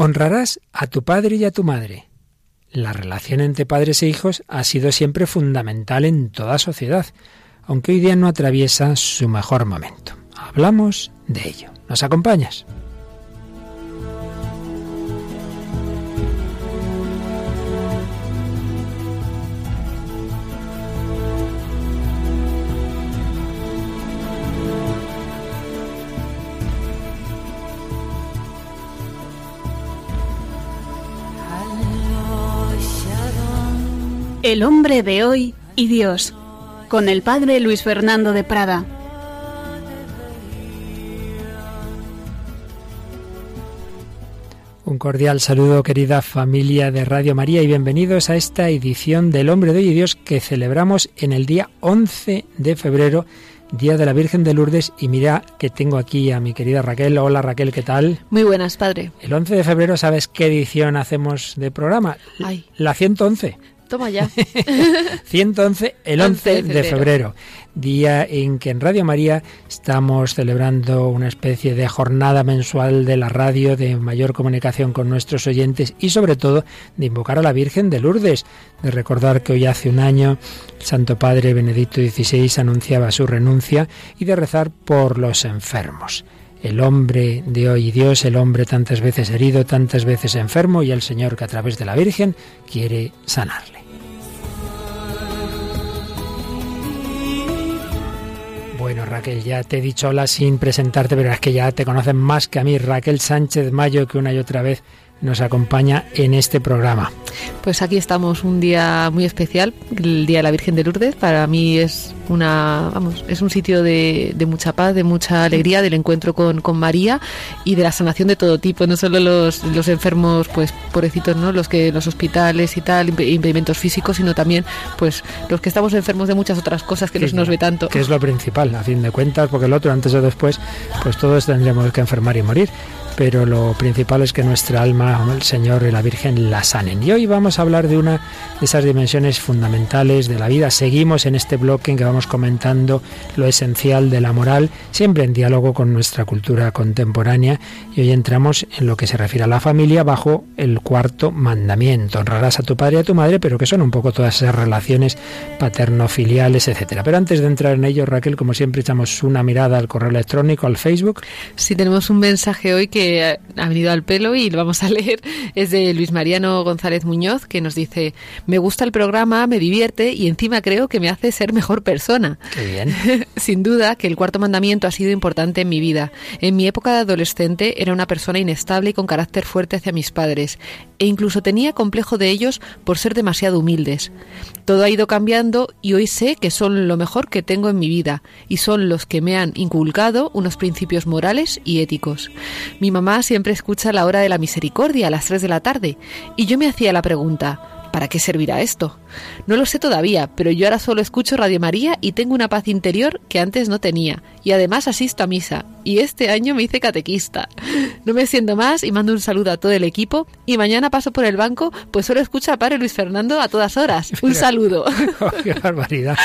Honrarás a tu padre y a tu madre. La relación entre padres e hijos ha sido siempre fundamental en toda sociedad, aunque hoy día no atraviesa su mejor momento. Hablamos de ello. ¿Nos acompañas? El hombre de hoy y Dios, con el padre Luis Fernando de Prada. Un cordial saludo querida familia de Radio María y bienvenidos a esta edición del Hombre de hoy y Dios que celebramos en el día 11 de febrero Día de la Virgen de Lourdes y mira que tengo aquí a mi querida Raquel. Hola Raquel, ¿qué tal? Muy buenas, padre. El 11 de febrero, ¿sabes qué edición hacemos de programa? Ay. La 111. Toma ya. 111, el 11 de febrero, día en que en Radio María estamos celebrando una especie de jornada mensual de la radio, de mayor comunicación con nuestros oyentes y sobre todo de invocar a la Virgen de Lourdes, de recordar que hoy hace un año el Santo Padre Benedicto XVI anunciaba su renuncia y de rezar por los enfermos el hombre de hoy Dios, el hombre tantas veces herido, tantas veces enfermo y el Señor que a través de la Virgen quiere sanarle. Bueno, Raquel, ya te he dicho hola sin presentarte, pero es que ya te conocen más que a mí, Raquel Sánchez Mayo, que una y otra vez nos acompaña en este programa. Pues aquí estamos un día muy especial, el Día de la Virgen de Lourdes. Para mí es una, vamos, es un sitio de, mucha paz, de mucha alegría, del encuentro con, María y de la sanación de todo tipo, no solo los, los enfermos, pues pobrecitos, ¿no? Los que los hospitales y tal, impedimentos físicos, sino también, pues, los que estamos enfermos de muchas otras cosas que no nos ve tanto. Que es lo principal, a fin de cuentas, porque el otro, antes o después, pues todos tendremos que enfermar y morir pero lo principal es que nuestra alma, el Señor y la Virgen la sanen. Y hoy vamos a hablar de una de esas dimensiones fundamentales de la vida. Seguimos en este bloque en que vamos comentando lo esencial de la moral, siempre en diálogo con nuestra cultura contemporánea. Y hoy entramos en lo que se refiere a la familia bajo el cuarto mandamiento. Honrarás a tu padre y a tu madre, pero que son un poco todas esas relaciones paterno-filiales, etcétera. Pero antes de entrar en ello, Raquel, como siempre, echamos una mirada al correo electrónico, al Facebook. Sí, tenemos un mensaje hoy que ha venido al pelo y lo vamos a leer. Es de Luis Mariano González Muñoz, que nos dice, me gusta el programa, me divierte y encima creo que me hace ser mejor persona. Qué bien. Sin duda que el cuarto mandamiento ha sido importante en mi vida. En mi época de adolescente era una persona inestable y con carácter fuerte hacia mis padres, e incluso tenía complejo de ellos por ser demasiado humildes. Todo ha ido cambiando y hoy sé que son lo mejor que tengo en mi vida y son los que me han inculcado unos principios morales y éticos. Mi mamá siempre escucha la hora de la misericordia a las 3 de la tarde y yo me hacía la pregunta, ¿Para qué servirá esto? No lo sé todavía, pero yo ahora solo escucho Radio María y tengo una paz interior que antes no tenía. Y además asisto a misa. Y este año me hice catequista. No me siento más y mando un saludo a todo el equipo. Y mañana paso por el banco, pues solo escucho a Padre Luis Fernando a todas horas. Un saludo. Oh, ¡Qué barbaridad!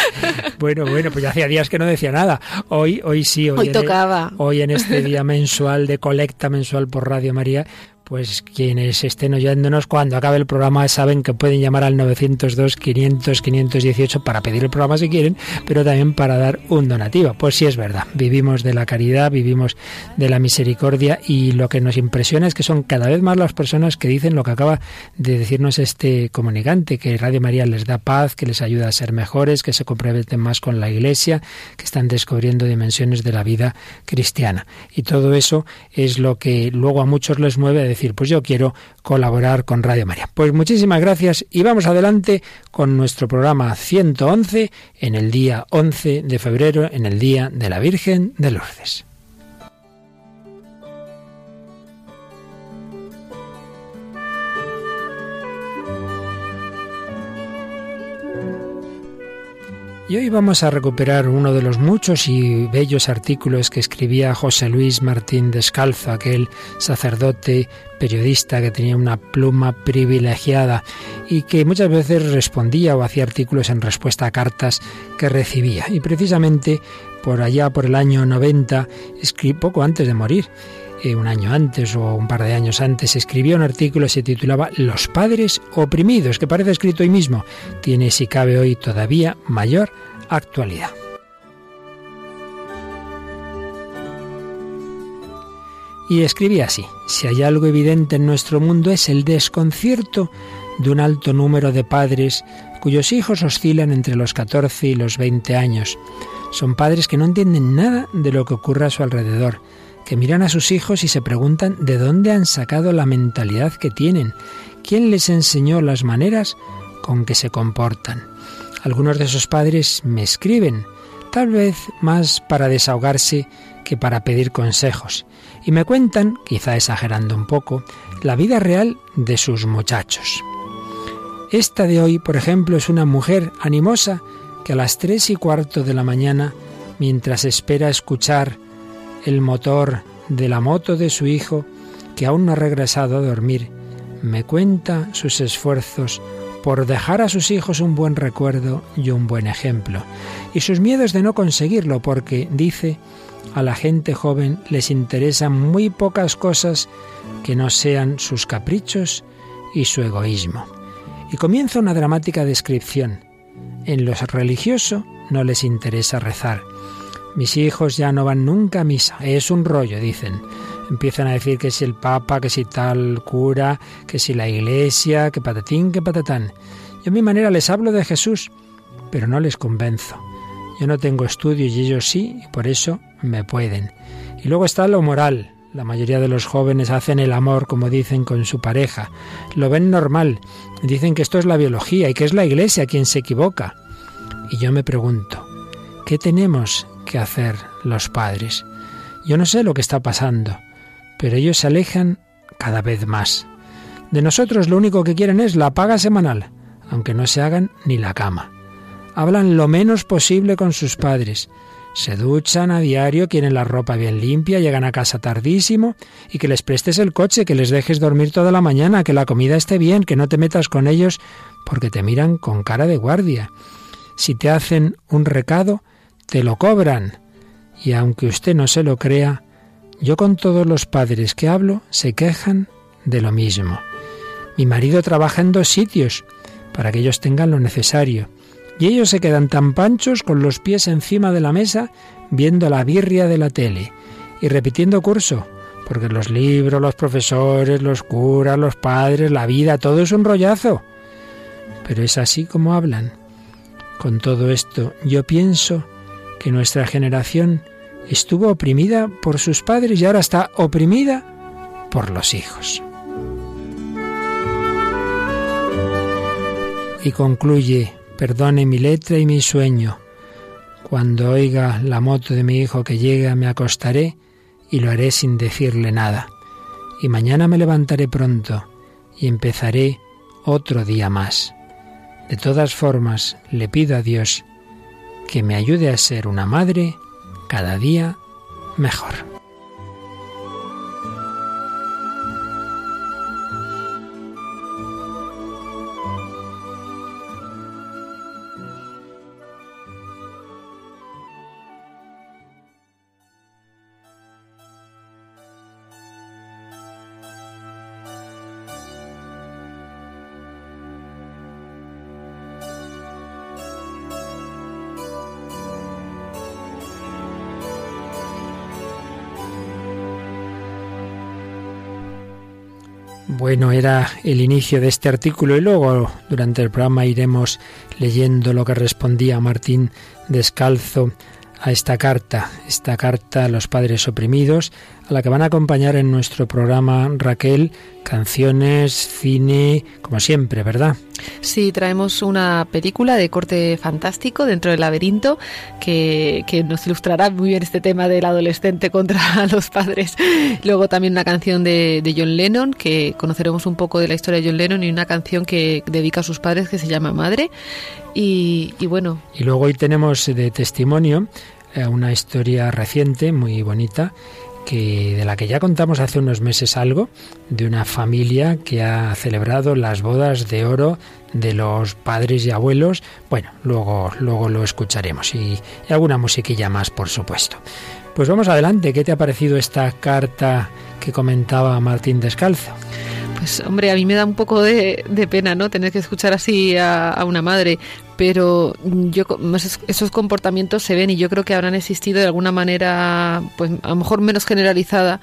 Bueno, bueno, pues ya hacía días que no decía nada. Hoy, hoy sí. Hoy, hoy tocaba. hoy en este día mensual de colecta mensual por Radio María, pues quienes estén oyéndonos cuando acabe el programa saben que pueden llamar al 902 500 518 para pedir el programa si quieren, pero también para dar un donativo. Pues sí es verdad, vivimos de la caridad, vivimos de la misericordia y lo que nos impresiona es que son cada vez más las personas que dicen lo que acaba de decirnos este comunicante, que Radio María les da paz, que les ayuda a ser mejores, que se comprometen más con la Iglesia, que están descubriendo dimensiones de la vida cristiana. Y todo eso es lo que luego a muchos les mueve a decir, pues yo quiero colaborar con Radio María. Pues muchísimas gracias y vamos adelante con nuestro programa 111 en el día 11 de febrero, en el Día de la Virgen de Lourdes. Y hoy vamos a recuperar uno de los muchos y bellos artículos que escribía José Luis Martín Descalzo, aquel sacerdote periodista que tenía una pluma privilegiada y que muchas veces respondía o hacía artículos en respuesta a cartas que recibía. Y precisamente por allá, por el año 90, escribió poco antes de morir, eh, un año antes o un par de años antes, escribió un artículo que se titulaba Los padres oprimidos, que parece escrito hoy mismo. Tiene, si cabe hoy, todavía mayor actualidad. Y escribía así, si hay algo evidente en nuestro mundo es el desconcierto de un alto número de padres cuyos hijos oscilan entre los 14 y los 20 años. Son padres que no entienden nada de lo que ocurre a su alrededor, que miran a sus hijos y se preguntan de dónde han sacado la mentalidad que tienen, quién les enseñó las maneras con que se comportan. Algunos de esos padres me escriben, tal vez más para desahogarse que para pedir consejos, y me cuentan, quizá exagerando un poco, la vida real de sus muchachos. Esta de hoy, por ejemplo, es una mujer animosa que a las tres y cuarto de la mañana, mientras espera escuchar el motor de la moto de su hijo, que aún no ha regresado a dormir, me cuenta sus esfuerzos por dejar a sus hijos un buen recuerdo y un buen ejemplo, y sus miedos de no conseguirlo, porque, dice, a la gente joven les interesan muy pocas cosas que no sean sus caprichos y su egoísmo. Y comienza una dramática descripción. En lo religioso no les interesa rezar. Mis hijos ya no van nunca a misa. Es un rollo, dicen. Empiezan a decir que si el Papa, que si tal cura, que si la Iglesia, que patatín, que patatán. Yo a mi manera les hablo de Jesús, pero no les convenzo. Yo no tengo estudios y ellos sí, y por eso me pueden. Y luego está lo moral. La mayoría de los jóvenes hacen el amor, como dicen, con su pareja. Lo ven normal. Dicen que esto es la biología y que es la iglesia quien se equivoca. Y yo me pregunto, ¿qué tenemos que hacer los padres? Yo no sé lo que está pasando, pero ellos se alejan cada vez más. De nosotros lo único que quieren es la paga semanal, aunque no se hagan ni la cama. Hablan lo menos posible con sus padres. Se duchan a diario, quieren la ropa bien limpia, llegan a casa tardísimo y que les prestes el coche, que les dejes dormir toda la mañana, que la comida esté bien, que no te metas con ellos porque te miran con cara de guardia. Si te hacen un recado, te lo cobran. Y aunque usted no se lo crea, yo con todos los padres que hablo se quejan de lo mismo. Mi marido trabaja en dos sitios para que ellos tengan lo necesario y ellos se quedan tan panchos con los pies encima de la mesa viendo la birria de la tele y repitiendo curso, porque los libros, los profesores, los curas, los padres, la vida, todo es un rollazo. Pero es así como hablan. Con todo esto, yo pienso que nuestra generación estuvo oprimida por sus padres y ahora está oprimida por los hijos. Y concluye perdone mi letra y mi sueño. Cuando oiga la moto de mi hijo que llega, me acostaré y lo haré sin decirle nada. Y mañana me levantaré pronto y empezaré otro día más. De todas formas, le pido a Dios que me ayude a ser una madre cada día mejor. Bueno, era el inicio de este artículo y luego durante el programa iremos leyendo lo que respondía Martín Descalzo a esta carta, esta carta a los padres oprimidos, a la que van a acompañar en nuestro programa Raquel canciones, cine, como siempre, ¿verdad? Sí, traemos una película de corte fantástico dentro del laberinto que, nos ilustrará muy bien este tema del adolescente contra los padres. Luego también una canción de, de, John Lennon, que conoceremos un poco de la historia de John Lennon y una canción que dedica a sus padres que se llama Madre. Y, y bueno. Y luego hoy tenemos de testimonio eh, una historia reciente, muy bonita, que de la que ya contamos hace unos meses algo, de una familia que ha celebrado las bodas de oro de los padres y abuelos. Bueno, luego, luego lo escucharemos y, alguna musiquilla más, por supuesto. Pues vamos adelante, ¿qué te ha parecido esta carta que comentaba Martín Descalzo? Pues hombre, a mí me da un poco de, pena, ¿no? Tener que escuchar así a, una madre, pero yo esos comportamientos se ven y yo creo que habrán existido de alguna manera, pues a lo mejor menos generalizada,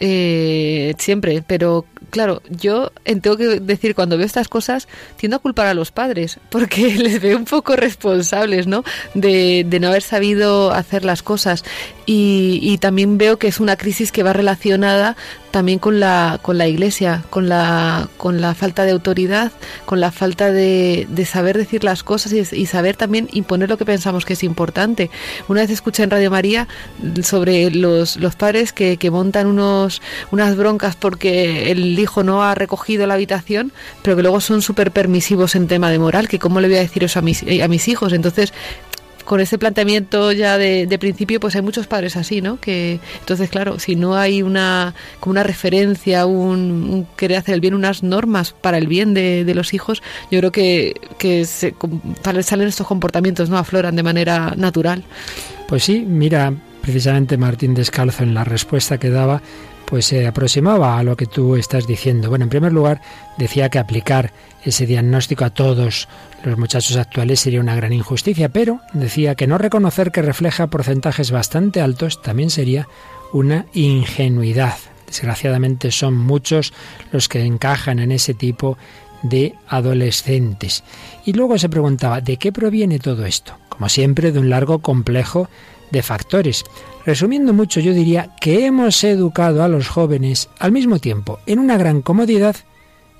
eh, siempre, pero claro, yo tengo que decir, cuando veo estas cosas, tiendo a culpar a los padres, porque les veo un poco responsables, ¿no? De, no haber sabido hacer las cosas. Y, también veo que es una crisis que va relacionada también con la, con la iglesia, con la, con la falta de autoridad, con la falta de, saber decir las cosas y, saber también imponer lo que pensamos que es importante. Una vez escuché en Radio María sobre los, los padres que, que montan unos, unas broncas porque el hijo no ha recogido la habitación, pero que luego son súper permisivos en tema de moral, que cómo le voy a decir eso a mis, a mis hijos. Entonces, con ese planteamiento ya de, principio, pues hay muchos padres así, ¿no? Que entonces, claro, si no hay una como una referencia, un, querer hacer el bien, unas normas para el bien de, los hijos, yo creo que, que se, salen estos comportamientos, ¿no? Afloran de manera natural. Pues sí, mira, precisamente Martín Descalzo en la respuesta que daba pues se aproximaba a lo que tú estás diciendo. Bueno, en primer lugar, decía que aplicar ese diagnóstico a todos los muchachos actuales sería una gran injusticia, pero decía que no reconocer que refleja porcentajes bastante altos también sería una ingenuidad. Desgraciadamente son muchos los que encajan en ese tipo de adolescentes. Y luego se preguntaba, ¿de qué proviene todo esto? Como siempre, de un largo complejo de factores. Resumiendo mucho, yo diría que hemos educado a los jóvenes al mismo tiempo en una gran comodidad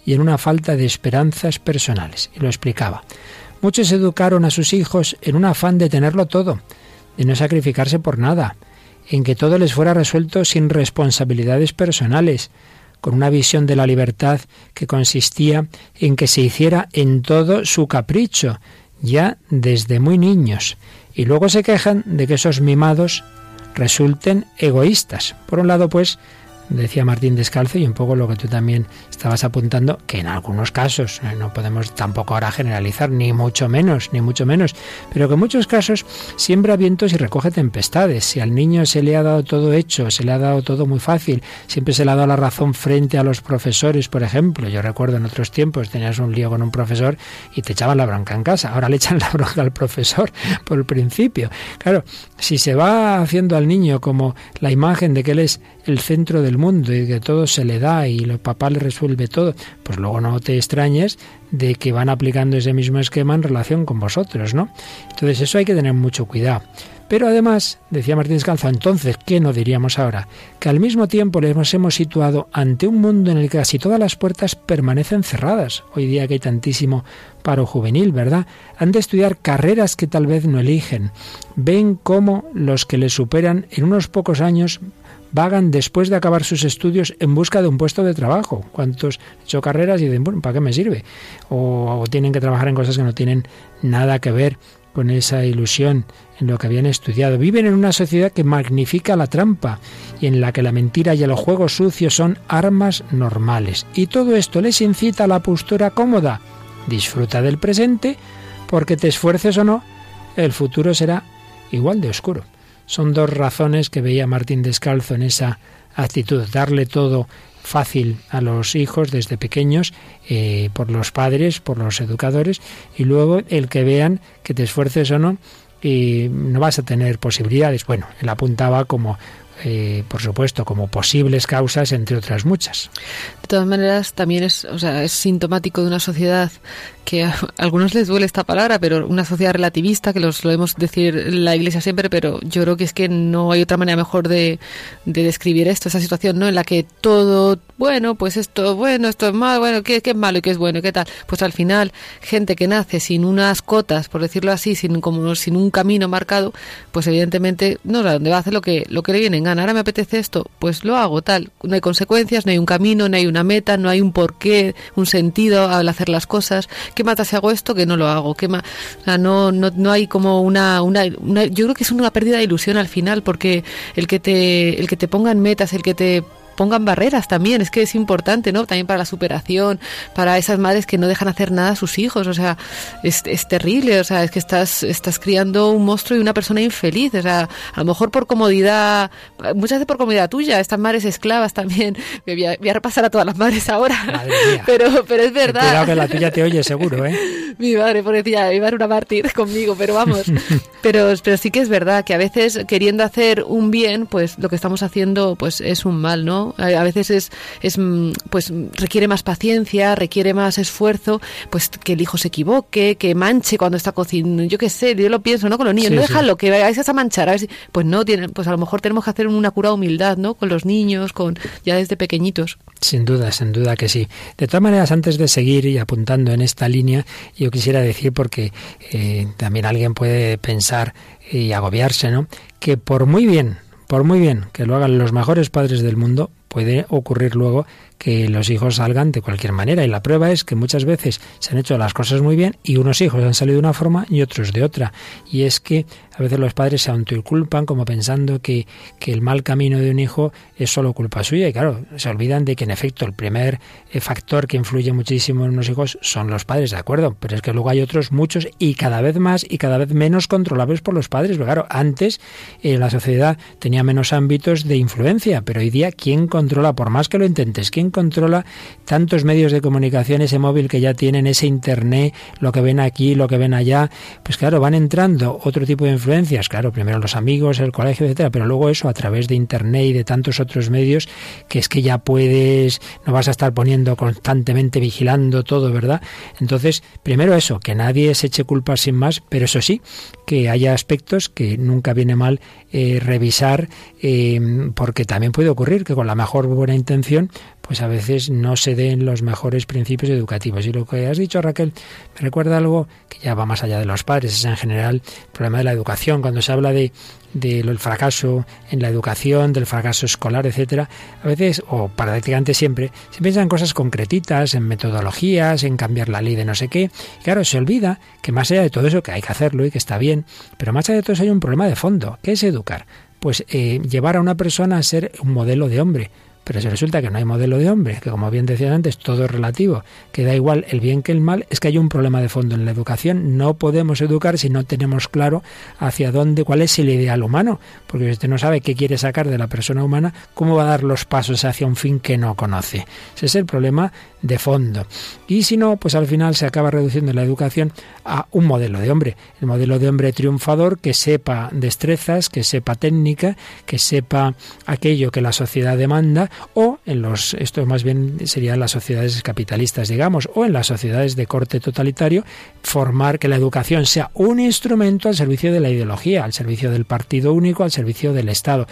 y en una falta de esperanzas personales. Y lo explicaba. Muchos educaron a sus hijos en un afán de tenerlo todo, de no sacrificarse por nada, en que todo les fuera resuelto sin responsabilidades personales, con una visión de la libertad que consistía en que se hiciera en todo su capricho, ya desde muy niños, y luego se quejan de que esos mimados resulten egoístas. Por un lado, pues, decía Martín Descalzo y un poco lo que tú también estabas apuntando, que en algunos casos, eh, no podemos tampoco ahora generalizar, ni mucho menos, ni mucho menos, pero que en muchos casos siembra vientos y recoge tempestades. Si al niño se le ha dado todo hecho, se le ha dado todo muy fácil, siempre se le ha dado la razón frente a los profesores, por ejemplo. Yo recuerdo en otros tiempos tenías un lío con un profesor y te echaban la bronca en casa, ahora le echan la bronca al profesor por el principio. Claro, si se va haciendo al niño como la imagen de que él es el centro del mundo y que todo se le da y el papá le resuelve todo, pues luego no te extrañes de que van aplicando ese mismo esquema en relación con vosotros, ¿no? Entonces eso hay que tener mucho cuidado. Pero además, decía Martín Descalzo, entonces, ¿qué no diríamos ahora? Que al mismo tiempo les hemos situado ante un mundo en el que casi todas las puertas permanecen cerradas. Hoy día que hay tantísimo paro juvenil, ¿verdad? Han de estudiar carreras que tal vez no eligen. Ven cómo los que les superan en unos pocos años vagan después de acabar sus estudios en busca de un puesto de trabajo. ¿Cuántos han hecho carreras y dicen, bueno, ¿para qué me sirve? O, tienen que trabajar en cosas que no tienen nada que ver con esa ilusión en lo que habían estudiado. Viven en una sociedad que magnifica la trampa y en la que la mentira y el juego sucio son armas normales. Y todo esto les incita a la postura cómoda. Disfruta del presente porque te esfuerces o no, el futuro será igual de oscuro. Son dos razones que veía Martín Descalzo en esa actitud, darle todo fácil a los hijos desde pequeños, eh, por los padres, por los educadores, y luego el que vean que te esfuerces o no, y no vas a tener posibilidades. Bueno, él apuntaba como eh, por supuesto, como posibles causas, entre otras muchas. De todas maneras, también es, o sea, es sintomático de una sociedad que a algunos les duele esta palabra, pero una sociedad relativista, que lo solemos decir la Iglesia siempre, pero yo creo que es que no hay otra manera mejor de, describir esto, esa situación, ¿no? En la que todo, bueno, pues esto, bueno, esto es malo, bueno, ¿qué, qué es malo y qué es bueno y qué tal? Pues al final, gente que nace sin unas cotas, por decirlo así, sin como sin un camino marcado, pues evidentemente no sabe dónde va a hacer lo que, lo que le viene en gana. Ahora me apetece esto, pues lo hago tal. No hay consecuencias, no hay un camino, no hay una meta, no hay un porqué, un sentido al hacer las cosas ¿qué mata si hago esto que no lo hago? ¿Qué no, no, no hay como una, una, yo creo que es una pérdida de ilusión al final, porque el que te, el que te pongan metas, el que te pongan barreras también, es que es importante, ¿no? También para la superación, para esas madres que no dejan hacer nada a sus hijos, o sea, es, es terrible, o sea, es que estás, estás criando un monstruo y una persona infeliz, o sea, a lo mejor por comodidad, muchas veces por comodidad tuya, estas madres esclavas también, voy a, voy a repasar a todas las madres ahora, pero, pero es verdad. Cuidado que la tuya te oye seguro, ¿eh? Mi madre, decía, iba a una mártir conmigo, pero vamos, pero, pero sí que es verdad que a veces queriendo hacer un bien, pues lo que estamos haciendo pues es un mal, ¿no? A veces es, es mm, pues requiere más paciencia, requiere más esfuerzo, pues que el hijo se equivoque, que manche cuando está cocinando, yo qué sé, yo lo pienso, ¿no? Con los niños, no déjalo, que vayas a manchar, a ver si, pues no, tienen, pues a lo mejor tenemos que hacer una cura de humildad, ¿no? Con los niños, con ya desde pequeñitos. Sin duda, sin duda que sí. De todas maneras, antes de seguir y apuntando en esta línea, yo quisiera decir, porque eh, también alguien puede pensar y agobiarse, ¿no? Que por muy bien, por muy bien que lo hagan los mejores padres del mundo, puede ocurrir luego que los hijos salgan de cualquier manera. Y la prueba es que muchas veces se han hecho las cosas muy bien y unos hijos han salido de una forma y otros de otra. Y es que a veces los padres se autoinculpan como pensando que, que el mal camino de un hijo es solo culpa suya. Y claro, se olvidan de que en efecto el primer eh, factor que influye muchísimo en unos hijos son los padres, ¿de acuerdo? Pero es que luego hay otros muchos y cada vez más y cada vez menos controlables por los padres. claro, antes eh, la sociedad tenía menos ámbitos de influencia, pero hoy día, ¿quién controla? Por más que lo intentes, ¿quién controla tantos medios de comunicación, ese móvil que ya tienen, ese internet, lo que ven aquí, lo que ven allá? Pues claro, van entrando otro tipo de influencias, claro, primero los amigos, el colegio, etcétera, pero luego eso a través de internet y de tantos otros medios que es que ya puedes, no vas a estar poniendo constantemente vigilando todo, ¿verdad? Entonces, primero eso, que nadie se eche culpas sin más, pero eso sí, que haya aspectos que nunca viene mal eh, revisar, eh, porque también puede ocurrir que con la mejor buena intención pues a veces no se den los mejores principios educativos. Y lo que has dicho, Raquel, me recuerda algo que ya va más allá de los padres, es en general el problema de la educación. Cuando se habla de del fracaso en la educación, del fracaso escolar, etcétera, a veces, o prácticamente siempre, se piensa en cosas concretitas, en metodologías, en cambiar la ley de no sé qué. Y claro, se olvida que más allá de todo eso, que hay que hacerlo y que está bien, pero más allá de todo eso hay un problema de fondo, que es educar. Pues eh, llevar a una persona a ser un modelo de hombre, pero si resulta que no hay modelo de hombre, que como bien decía antes, todo es relativo, que da igual el bien que el mal, es que hay un problema de fondo en la educación. No podemos educar si no tenemos claro hacia dónde, cuál es el ideal humano, porque si usted no sabe qué quiere sacar de la persona humana, ¿cómo va a dar los pasos hacia un fin que no conoce? Ese es el problema de fondo. Y si no, pues al final se acaba reduciendo la educación a un modelo de hombre, el modelo de hombre triunfador que sepa destrezas, que sepa técnica, que sepa aquello que la sociedad demanda, o en los, esto más bien serían las sociedades capitalistas, digamos, o en las sociedades de corte totalitario, formar que la educación sea un instrumento al servicio de la ideología, al servicio del partido único, al servicio del Estado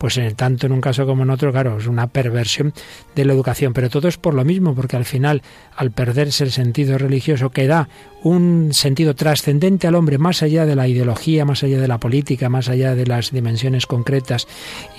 pues en tanto en un caso como en otro, claro, es una perversión de la educación, pero todo es por lo mismo, porque al final, al perderse el sentido religioso que da un sentido trascendente al hombre, más allá de la ideología, más allá de la política, más allá de las dimensiones concretas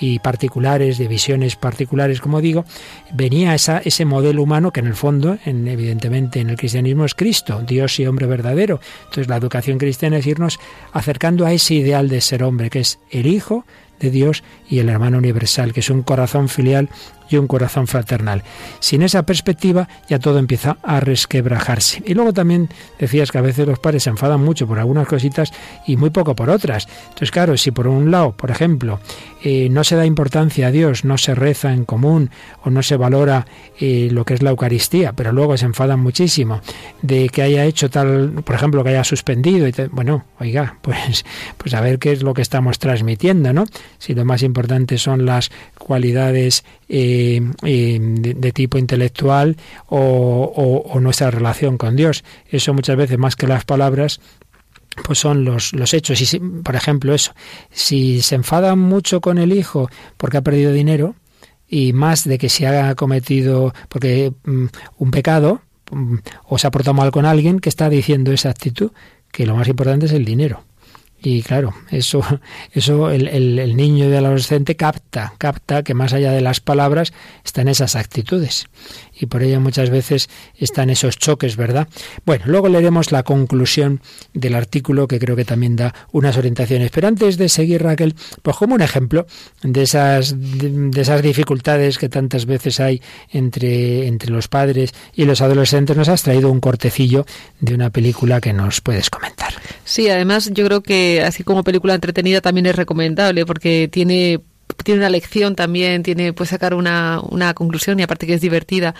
y particulares, de visiones particulares, como digo, venía esa, ese modelo humano que en el fondo, en, evidentemente en el cristianismo es Cristo, Dios y hombre verdadero. Entonces la educación cristiana es irnos acercando a ese ideal de ser hombre, que es el Hijo, de Dios y el hermano universal, que es un corazón filial y un corazón fraternal. Sin esa perspectiva ya todo empieza a resquebrajarse. Y luego también decías que a veces los padres se enfadan mucho por algunas cositas y muy poco por otras. Entonces, claro, si por un lado, por ejemplo, eh, no se da importancia a Dios, no se reza en común o no se valora eh, lo que es la Eucaristía, pero luego se enfadan muchísimo de que haya hecho tal, por ejemplo, que haya suspendido. Y bueno, oiga, pues, pues a ver qué es lo que estamos transmitiendo, ¿no? Si lo más importante son las cualidades eh, de, tipo intelectual o, nuestra relación con Dios. Eso muchas veces más que las palabras pues son los, los hechos. Y si, por ejemplo, eso, si se enfadan mucho con el hijo porque ha perdido dinero y más de que se ha cometido porque mm, un pecado mm, o se ha portado mal con alguien que está diciendo esa actitud, que lo más importante es el dinero. Y claro, eso, eso el, el, niño y el adolescente capta, capta que más allá de las palabras están esas actitudes. Y por ello muchas veces están esos choques, ¿verdad? Bueno, luego leeremos la conclusión del artículo que creo que también da unas orientaciones. Pero antes de seguir, Raquel, pues como un ejemplo de esas, de, esas dificultades que tantas veces hay entre, entre los padres y los adolescentes, nos has traído un cortecillo de una película que nos puedes comentar. Sí, además yo creo que así como película entretenida también es recomendable porque tiene tiene una lección también, tiene puede sacar una, una conclusión y aparte que es divertida.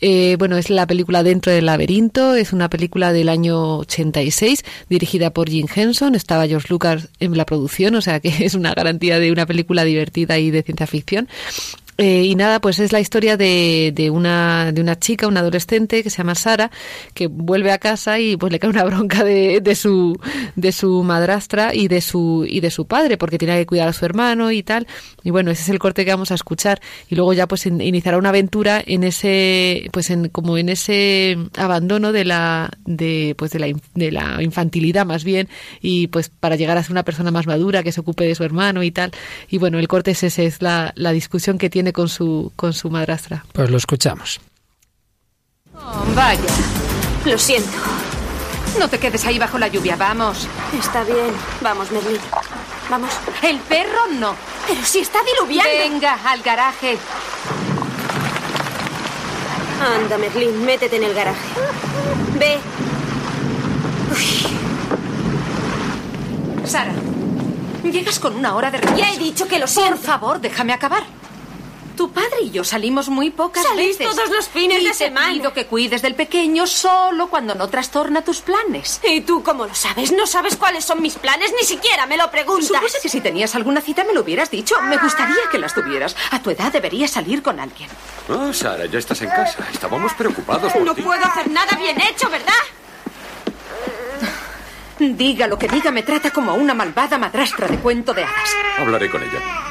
Eh, bueno, es la película Dentro del laberinto, es una película del año 86 dirigida por Jim Henson, estaba George Lucas en la producción, o sea que es una garantía de una película divertida y de ciencia ficción. Eh, y nada, pues es la historia de, de, una, de una chica, una adolescente que se llama Sara, que vuelve a casa y pues le cae una bronca de, de, su, de su madrastra y de su, y de su padre, porque tiene que cuidar a su hermano y tal. Y bueno, ese es el corte que vamos a escuchar. Y luego ya pues iniciará una aventura en ese, pues en, como en ese abandono de la, de, pues de la, de la infantilidad más bien, y pues para llegar a ser una persona más madura que se ocupe de su hermano y tal. Y bueno, el corte es ese, es la, la discusión que tiene con su, con su madrastra. Pues lo escuchamos. Oh, vaya. Lo siento. No te quedes ahí bajo la lluvia, vamos. Está bien. Vamos, Merlin. Vamos. El perro no. Pero si está diluviando. Venga, al garaje. Anda, Merlin, métete en el garaje. Ve. Sara, llegas con una hora de retraso. Ya he dicho que lo siento. Por favor, déjame acabar. Tu padre y yo salimos muy pocas Salís veces. todos los fines y de te semana. pido que cuides del pequeño solo cuando no trastorna tus planes. ¿Y tú cómo lo sabes? No sabes cuáles son mis planes, ni siquiera me lo preguntas. Supuse que si tenías alguna cita me lo hubieras dicho. Me gustaría que las tuvieras. A tu edad deberías salir con alguien. Ah, Sara, ya estás en casa. Estábamos preocupados por No ti. puedo hacer nada bien hecho, ¿verdad? Diga lo que diga, me trata como a una malvada madrastra de cuento de hadas. Hablaré con ella.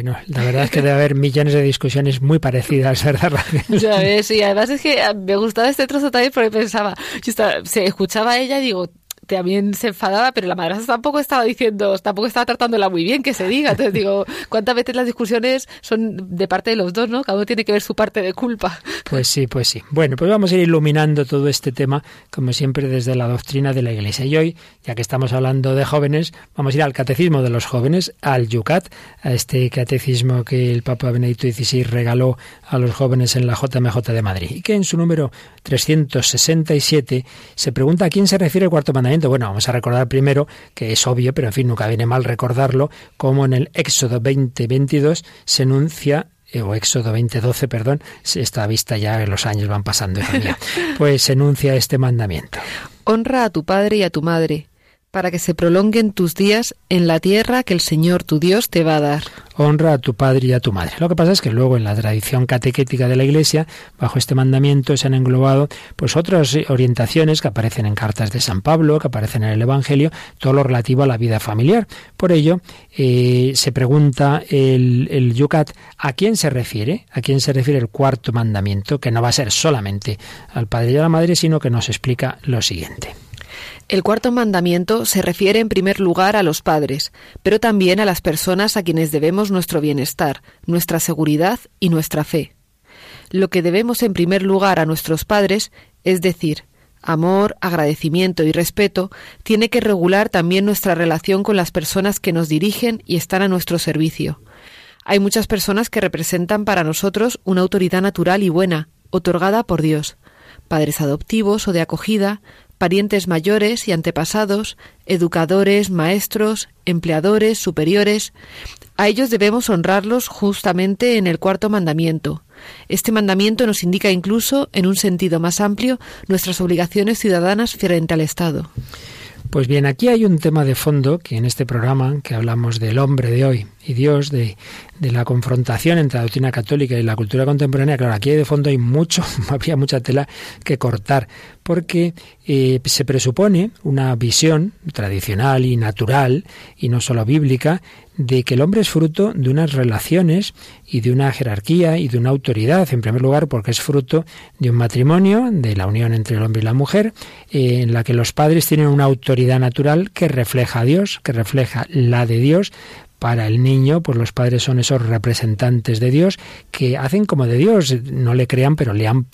Bueno, la verdad es que debe haber millones de discusiones muy parecidas, ¿verdad, Raquel? Ya ves, y además es que me gustaba este trozo también porque pensaba, yo estaba, se escuchaba a ella y digo, también se enfadaba, pero la madrastra tampoco estaba diciendo, tampoco estaba tratándola muy bien, que se diga. Entonces digo, ¿cuántas veces las discusiones son de parte de los dos, no? Cada uno tiene que ver su parte de culpa. Pues sí, pues sí. Bueno, pues vamos a ir iluminando todo este tema, como siempre, desde la doctrina de la Iglesia. Y hoy, ya que estamos hablando de jóvenes, vamos a ir al catecismo de los jóvenes, al Yucat, a este catecismo que el Papa Benedicto XVI regaló a los jóvenes en la JMJ de Madrid. Y que en su número 367 se pregunta a quién se refiere el cuarto mandamiento. Bueno, vamos a recordar primero, que es obvio, pero en fin, nunca viene mal recordarlo, como en el Éxodo 20-22 se enuncia eh, o Éxodo 20:12, perdón, está vista ya, los años van pasando, hija mía, pues se enuncia este mandamiento. Honra a tu padre y a tu madre, para que se prolonguen tus días en la tierra que el Señor tu Dios te va a dar. Honra a tu padre y a tu madre. Lo que pasa es que luego en la tradición catequética de la Iglesia, bajo este mandamiento se han englobado pues otras orientaciones que aparecen en cartas de San Pablo, que aparecen en el Evangelio, todo lo relativo a la vida familiar. Por ello, eh, se pregunta el, el Yucat a quién se refiere, a quién se refiere el cuarto mandamiento, que no va a ser solamente al padre y a la madre, sino que nos explica lo siguiente. El cuarto mandamiento se refiere en primer lugar a los padres, pero también a las personas a quienes debemos nuestro bienestar, nuestra seguridad y nuestra fe. Lo que debemos en primer lugar a nuestros padres, es decir, amor, agradecimiento y respeto, tiene que regular también nuestra relación con las personas que nos dirigen y están a nuestro servicio. Hay muchas personas que representan para nosotros una autoridad natural y buena, otorgada por Dios, padres adoptivos o de acogida, parientes mayores y antepasados, educadores, maestros, empleadores, superiores. A ellos debemos honrarlos justamente en el cuarto mandamiento. Este mandamiento nos indica incluso, en un sentido más amplio, nuestras obligaciones ciudadanas frente al Estado. Pues bien, aquí hay un tema de fondo que en este programa, que hablamos del hombre de hoy y Dios, de, de la confrontación entre la doctrina católica y la cultura contemporánea, claro, aquí de fondo hay mucho, había mucha tela que cortar, porque eh, se presupone una visión tradicional y natural, y no solo bíblica, de que el hombre es fruto de unas relaciones y de una jerarquía y de una autoridad, en primer lugar porque es fruto de un matrimonio, de la unión entre el hombre y la mujer, eh, en la que los padres tienen una autoridad natural que refleja a Dios, que refleja la de Dios, para el niño, pues los padres son esos representantes de Dios que hacen como de Dios, no le crean, pero le han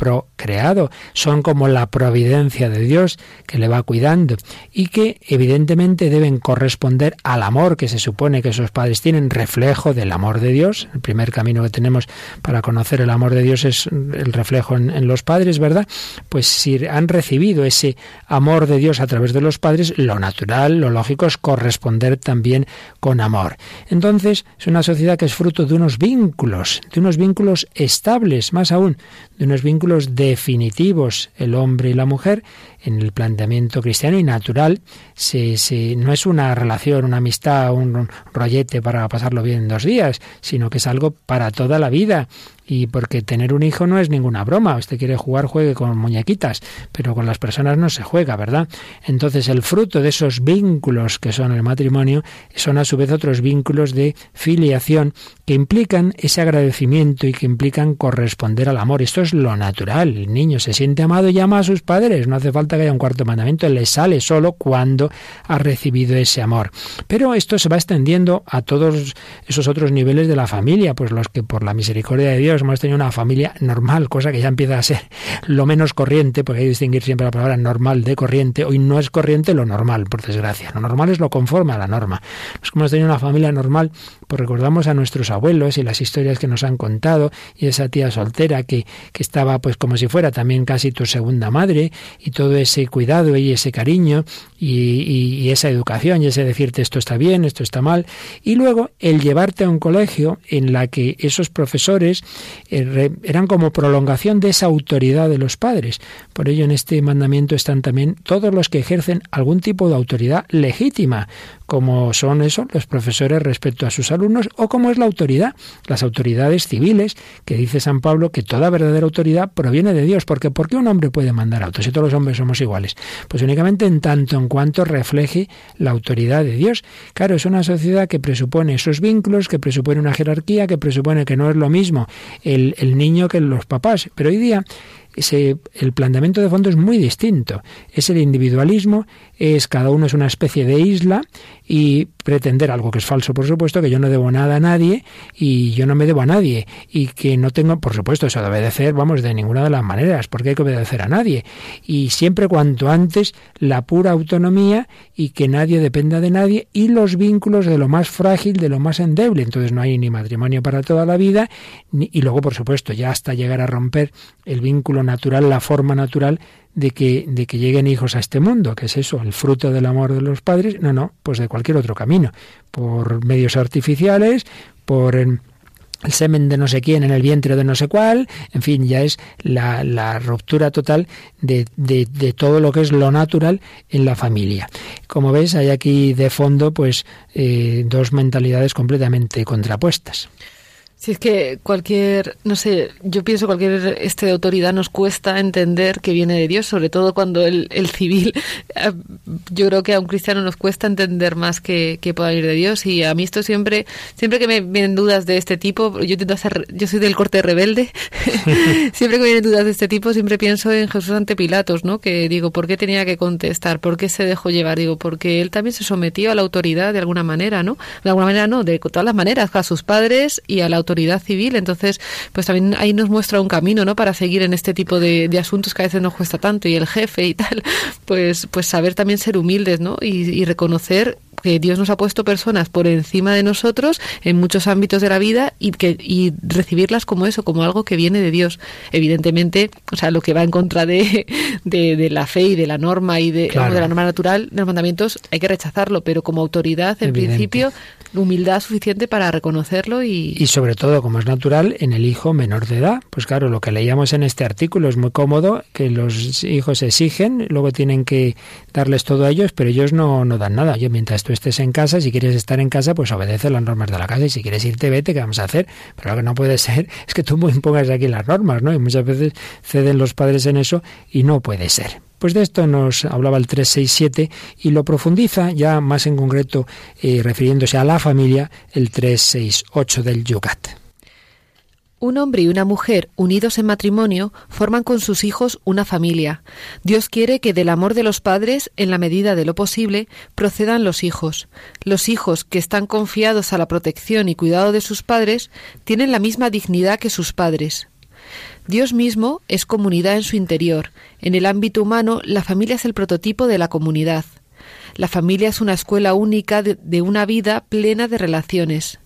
procreado, son como la providencia de Dios que le va cuidando y que evidentemente deben corresponder al amor que se supone que esos padres tienen, reflejo del amor de Dios. El primer camino que tenemos para conocer el amor de Dios es el reflejo en, en los padres, ¿verdad? Pues si han recibido ese amor de Dios a través de los padres, lo natural, lo lógico es corresponder también con amor. Entonces, es una sociedad que es fruto de unos vínculos, de unos vínculos estables, más aún, de unos vínculos definitivos, el hombre y la mujer, en el planteamiento cristiano y natural, se, no es una relación, una amistad, un rollete para pasarlo bien en dos días, sino que es algo para toda la vida. Y porque tener un hijo no es ninguna broma. Usted quiere jugar, juegue con muñequitas, pero con las personas no se juega, ¿verdad? Entonces el fruto de esos vínculos que son el matrimonio son a su vez otros vínculos de filiación que implican ese agradecimiento y que implican corresponder al amor. Esto es lo natural. El niño se siente amado y llama a sus padres. No hace falta que haya un cuarto mandamiento. Le sale solo cuando ha recibido ese amor. Pero esto se va extendiendo a todos esos otros niveles de la familia, pues los que por la misericordia de Dios hemos tenido una familia normal, cosa que ya empieza a ser lo menos corriente, porque hay que distinguir siempre la palabra normal de corriente. Hoy no es corriente lo normal, por desgracia. Lo normal es lo conforme a la norma. Los que hemos tenido una familia normal, pues recordamos a nuestros abuelos y las historias que nos han contado y esa tía soltera que, que estaba pues como si fuera también casi tu segunda madre y todo ese cuidado y ese cariño y, y, esa educación y ese decirte esto está bien, esto está mal y luego el llevarte a un colegio en la que esos profesores eh, eran como prolongación de esa autoridad de los padres. Por ello en este mandamiento están también todos los que ejercen algún tipo de autoridad legítima, como son eso los profesores respecto a sus alumnos o como es la autoridad, las autoridades civiles, que dice San Pablo que toda verdadera autoridad proviene de Dios, porque ¿por qué un hombre puede mandar a otro si todos los hombres somos iguales? Pues únicamente en tanto en cuanto refleje la autoridad de Dios. Claro, es una sociedad que presupone esos vínculos, que presupone una jerarquía, que presupone que no es lo mismo el, el niño que los papás, pero hoy día ese, el planteamiento de fondo es muy distinto. Es el individualismo, es cada uno es una especie de isla y pretender algo que es falso, por supuesto, que yo no debo nada a nadie y yo no me debo a nadie y que no tengo, por supuesto, eso de obedecer, vamos, de ninguna de las maneras, porque hay que obedecer a nadie. Y siempre cuanto antes la pura autonomía y que nadie dependa de nadie y los vínculos de lo más frágil, de lo más endeble. Entonces no hay ni matrimonio para toda la vida y luego, por supuesto, ya hasta llegar a romper el vínculo natural, la forma natural de que, de que lleguen hijos a este mundo, que es eso, el fruto del amor de los padres, no, no, pues de cualquier otro camino, por medios artificiales, por el semen de no sé quién en el vientre de no sé cuál, en fin, ya es la, la ruptura total de, de, de, todo lo que es lo natural en la familia. Como ves, hay aquí de fondo pues eh, dos mentalidades completamente contrapuestas. Si es que cualquier, no sé, yo pienso cualquier este de autoridad nos cuesta entender que viene de Dios, sobre todo cuando el, el civil, eh, yo creo que a un cristiano nos cuesta entender más que, que pueda ir de Dios y a mí esto siempre, siempre que me vienen dudas de este tipo, yo intento hacer, yo soy del corte rebelde, siempre que me vienen dudas de este tipo siempre pienso en Jesús ante Pilatos, ¿no? Que digo, ¿por qué tenía que contestar? ¿Por qué se dejó llevar? Digo, porque él también se sometió a la autoridad de alguna manera, ¿no? De alguna manera no, de todas las maneras, a sus padres y a la autoridad civil. Entonces, pues también ahí nos muestra un camino, ¿no? Para seguir en este tipo de, de asuntos que a veces nos cuesta tanto y el jefe y tal, pues, pues saber también ser humildes, ¿no? Y reconocer que Dios nos ha puesto personas por encima de nosotros en muchos ámbitos de la vida y que y recibirlas como eso, como algo que viene de Dios. Evidentemente, o sea, lo que va en contra de, de, de la fe y de la norma y de, claro. de, la norma natural, los mandamientos, hay que rechazarlo, pero como autoridad, en Evidente. principio, humildad suficiente para reconocerlo y... Y sobre todo, como es natural, en el hijo menor de edad. Pues claro, lo que leíamos en este artículo es muy cómodo, que los hijos exigen, luego tienen que darles todo a ellos, pero ellos no, no dan nada. Yo mientras tú estés en casa, si quieres estar en casa, pues obedece las normas de la casa y si quieres irte, vete, ¿qué vamos a hacer? Pero lo que no puede ser es que tú impongas aquí las normas, ¿no? Y muchas veces ceden los padres en eso y no puede ser. Pues de esto nos hablaba el 367 y lo profundiza ya más en concreto eh, refiriéndose a la familia el 368 del Yucat. Un hombre y una mujer unidos en matrimonio forman con sus hijos una familia. Dios quiere que del amor de los padres, en la medida de lo posible, procedan los hijos. Los hijos que están confiados a la protección y cuidado de sus padres tienen la misma dignidad que sus padres. Dios mismo es comunidad en su interior. En el ámbito humano, la familia es el prototipo de la comunidad. La familia es una escuela única de, una vida plena de relaciones.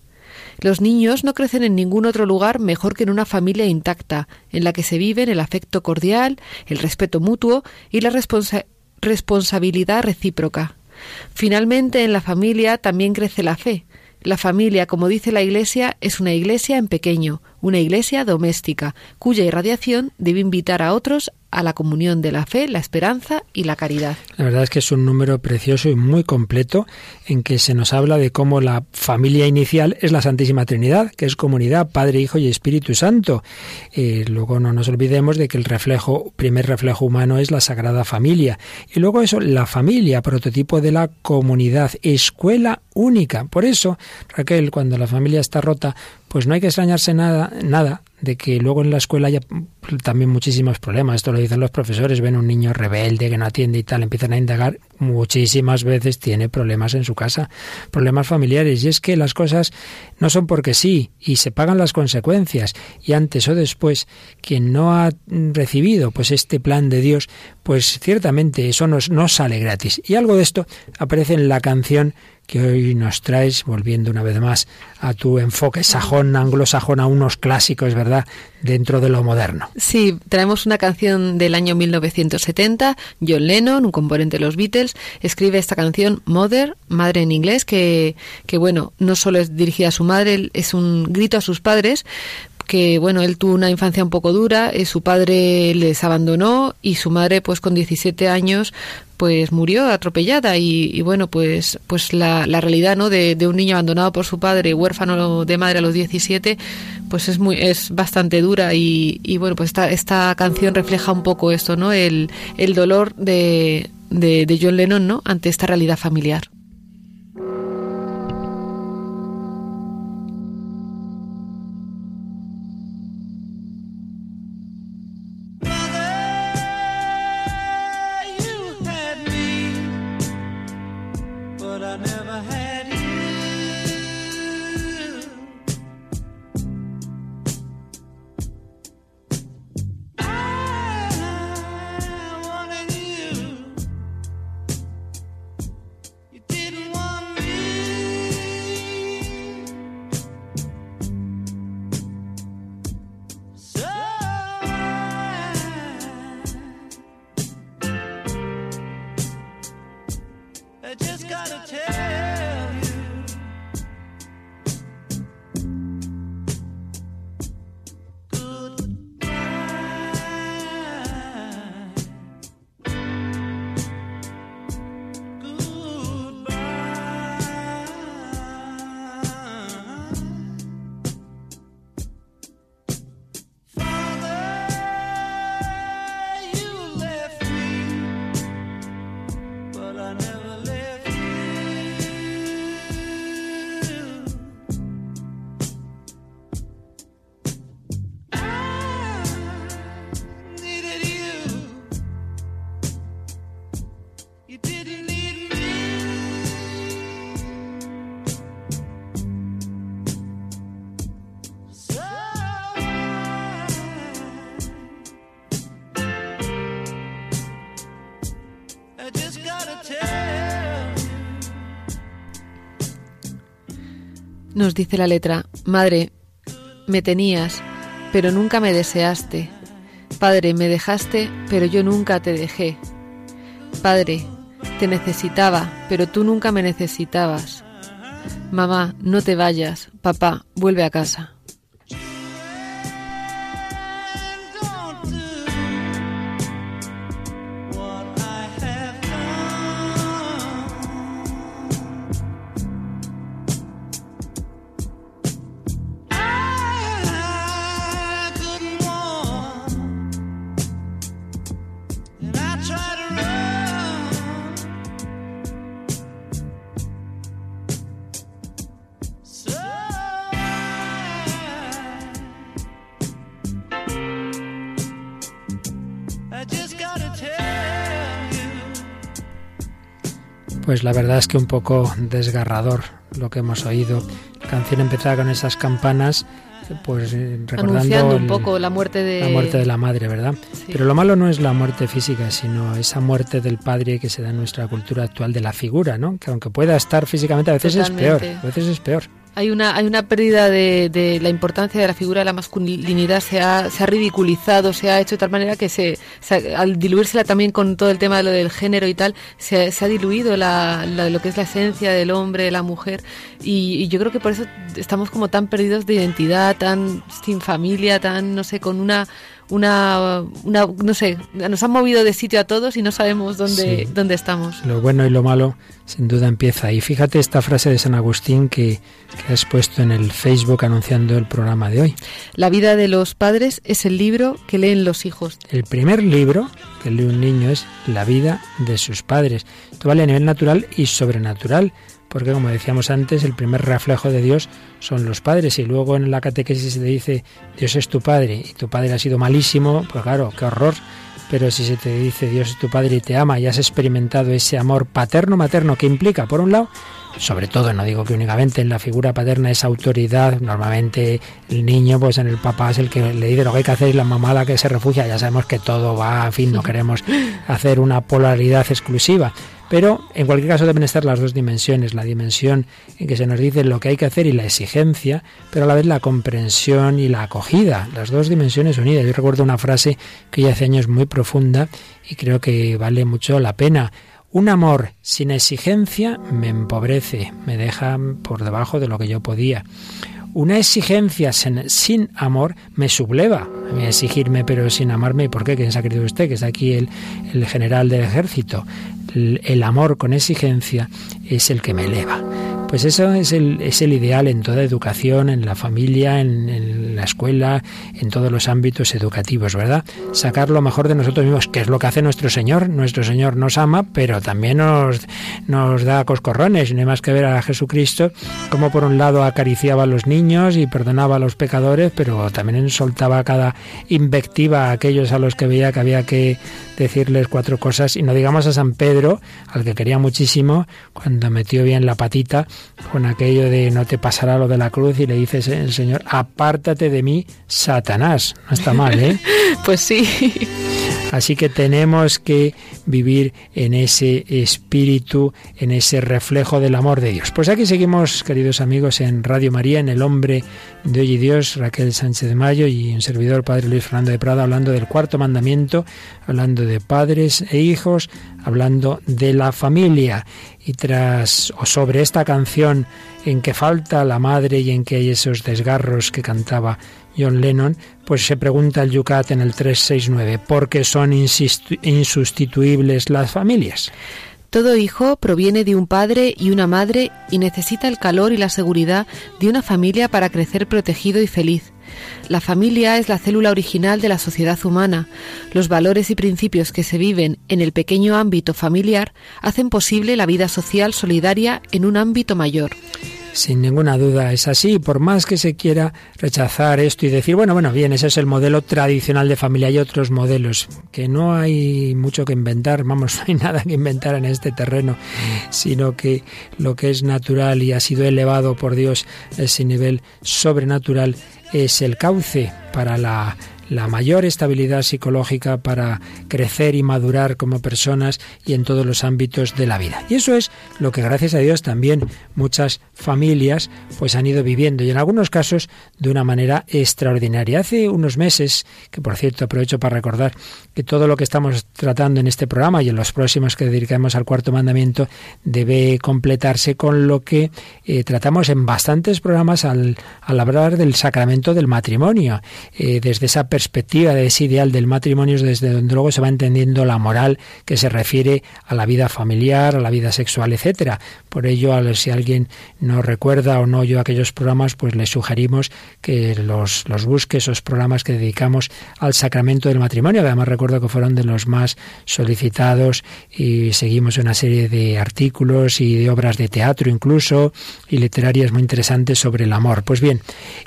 Los niños no crecen en ningún otro lugar mejor que en una familia intacta, en la que se viven el afecto cordial, el respeto mutuo y la responsabilidad recíproca. Finalmente, en la familia también crece la fe. La familia, como dice la Iglesia, es una iglesia en pequeño, una iglesia doméstica, cuya irradiación debe invitar a otros a la comunión de la fe, la esperanza y la caridad. La verdad es que es un número precioso y muy completo en que se nos habla de cómo la familia inicial es la Santísima Trinidad, que es comunidad, Padre, Hijo y Espíritu Santo. Eh, luego no nos olvidemos de que el reflejo, primer reflejo humano es la Sagrada Familia. Y luego eso, la familia, prototipo de la comunidad, escuela única. Por eso, Raquel, cuando la familia está rota, pues no hay que extrañarse nada, nada de que luego en la escuela haya también muchísimos problemas. Esto lo dicen los profesores, ven un niño rebelde que no atiende y tal, empiezan a indagar, muchísimas veces tiene problemas en su casa, problemas familiares. Y es que las cosas no son porque sí y se pagan las consecuencias. Y antes o después, quien no ha recibido pues este plan de Dios, pues ciertamente eso no, no sale gratis. Y algo de esto aparece en la canción que hoy nos traes, volviendo una vez más a tu enfoque sajón, anglosajón, a unos clásicos, ¿verdad?, dentro de lo moderno. Sí, traemos una canción del año 1970. John Lennon, un componente de los Beatles, escribe esta canción, Mother, madre en inglés, que, que bueno, no solo es dirigida a su madre, es un grito a sus padres, que bueno, él tuvo una infancia un poco dura, eh, su padre les abandonó y su madre pues con 17 años pues murió atropellada y, bueno pues pues la, la realidad no de, de, un niño abandonado por su padre huérfano de madre a los 17 pues es muy es bastante dura y, y bueno pues esta, esta canción refleja un poco esto no el, el dolor de, de, de John Lennon no ante esta realidad familiar Nos dice la letra, Madre, me tenías, pero nunca me deseaste. Padre, me dejaste, pero yo nunca te dejé. Padre, te necesitaba, pero tú nunca me necesitabas. Mamá, no te vayas. Papá, vuelve a casa. Pues la verdad es que un poco desgarrador lo que hemos oído. La canción empezaba con esas campanas pues eh, recordando un poco la muerte de la muerte de la madre, ¿verdad? Pero lo malo no es la muerte física, sino esa muerte del padre que se da en nuestra cultura actual de la figura, ¿no? Que aunque pueda estar físicamente a veces es peor, a veces es peor. Hay una, hay una pérdida de, la importancia de la figura de la masculinidad, se ha, se ha ridiculizado, se ha hecho de tal manera que se, al diluírsela también con todo el tema de lo del género y tal, se, ha diluido la, lo que es la esencia del hombre, de la mujer, y, yo creo que por eso estamos como tan perdidos de identidad, tan sin familia, tan, no sé, con una una, una, no sé, nos han movido de sitio a todos y no sabemos dónde, dónde estamos. Lo bueno y lo malo sin duda empieza. Y fíjate esta frase de San Agustín que, que has puesto en el Facebook anunciando el programa de hoy. La vida de los padres es el libro que leen los hijos. El primer libro que lee un niño es la vida de sus padres. Esto vale a nivel natural y sobrenatural porque como decíamos antes, el primer reflejo de Dios son los padres y luego en la catequesis se te dice Dios es tu padre y tu padre ha sido malísimo, pues claro, qué horror. Pero si se te dice Dios es tu padre y te ama y has experimentado ese amor paterno-materno que implica, por un lado, sobre todo, no digo que únicamente en la figura paterna esa autoridad, normalmente el niño, pues en el papá es el que le dice lo que hay que hacer y la mamá la que se refugia, ya sabemos que todo va, en fin, no queremos hacer una polaridad exclusiva. Pero en cualquier caso deben estar las dos dimensiones, la dimensión en que se nos dice lo que hay que hacer y la exigencia, pero a la vez la comprensión y la acogida, las dos dimensiones unidas. Yo recuerdo una frase que ya hace años muy profunda y creo que vale mucho la pena. Un amor sin exigencia me empobrece, me deja por debajo de lo que yo podía. Una exigencia sin, amor me subleva. A exigirme pero sin amarme. ¿Por qué? ¿Quién se ha querido usted? Que es aquí el general del ejército el amor con exigencia es el que me eleva. Pues eso es el, es el ideal en toda educación, en la familia, en, la escuela, en todos los ámbitos educativos, ¿verdad? Sacar lo mejor de nosotros mismos, que es lo que hace nuestro Señor. Nuestro Señor nos ama, pero también nos, nos da coscorrones. No hay más que ver a Jesucristo, como por un lado acariciaba a los niños y perdonaba a los pecadores, pero también soltaba cada invectiva a aquellos a los que veía que había que decirles cuatro cosas. Y no digamos a San Pedro, al que quería muchísimo, cuando metió bien la patita con aquello de no te pasará lo de la cruz y le dices el Señor, apártate de mí, Satanás. No está mal, ¿eh? pues sí. Así que tenemos que vivir en ese espíritu, en ese reflejo del amor de Dios. Pues aquí seguimos, queridos amigos, en Radio María, en El Hombre de Hoy y Dios, Raquel Sánchez de Mayo y un servidor, Padre Luis Fernando de Prada, hablando del cuarto mandamiento, hablando de padres e hijos, hablando de la familia. Y tras o sobre esta canción en que falta la madre y en que hay esos desgarros que cantaba John Lennon, pues se pregunta el Yucat en el 369, ¿por qué son insustituibles las familias? Todo hijo proviene de un padre y una madre y necesita el calor y la seguridad de una familia para crecer protegido y feliz. La familia es la célula original de la sociedad humana. Los valores y principios que se viven en el pequeño ámbito familiar hacen posible la vida social solidaria en un ámbito mayor. Sin ninguna duda es así, por más que se quiera rechazar esto y decir, bueno, bueno, bien, ese es el modelo tradicional de familia, hay otros modelos, que no hay mucho que inventar, vamos, no hay nada que inventar en este terreno, sino que lo que es natural y ha sido elevado por Dios ese nivel sobrenatural es el cauce para la la mayor estabilidad psicológica para crecer y madurar como personas y en todos los ámbitos de la vida. Y eso es lo que gracias a Dios también muchas familias pues han ido viviendo y en algunos casos de una manera extraordinaria. Hace unos meses, que por cierto aprovecho para recordar que todo lo que estamos tratando en este programa y en los próximos que dedicaremos al cuarto mandamiento debe completarse con lo que eh, tratamos en bastantes programas al, hablar del sacramento del matrimonio, eh, desde esa de ese ideal del matrimonio es desde donde luego se va entendiendo la moral que se refiere a la vida familiar, a la vida sexual, etcétera. Por ello, si alguien no recuerda o no oyó aquellos programas, pues le sugerimos que los, los busque, esos programas que dedicamos al sacramento del matrimonio, además recuerdo que fueron de los más solicitados y seguimos una serie de artículos y de obras de teatro incluso y literarias muy interesantes sobre el amor. Pues bien,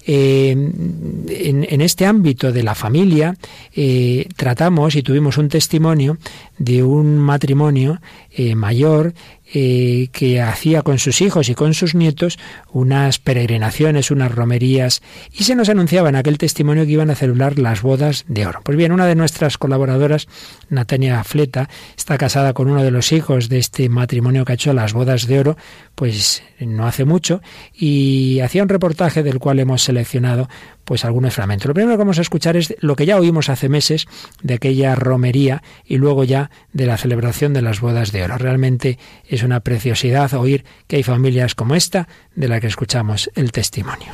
eh, en, en este ámbito de la familia, eh, tratamos y tuvimos un testimonio de un matrimonio eh, mayor eh, que hacía con sus hijos y con sus nietos unas peregrinaciones, unas romerías, y se nos anunciaba en aquel testimonio que iban a celebrar las bodas de oro. Pues bien, una de nuestras colaboradoras, Natania Fleta, está casada con uno de los hijos de este matrimonio que ha hecho las bodas de oro, pues no hace mucho, y hacía un reportaje del cual hemos seleccionado pues algunos fragmentos. Lo primero que vamos a escuchar es lo que ya oímos hace meses de aquella romería y luego ya de la celebración de las bodas de oro. Realmente es una preciosidad oír que hay familias como esta de la que escuchamos el testimonio.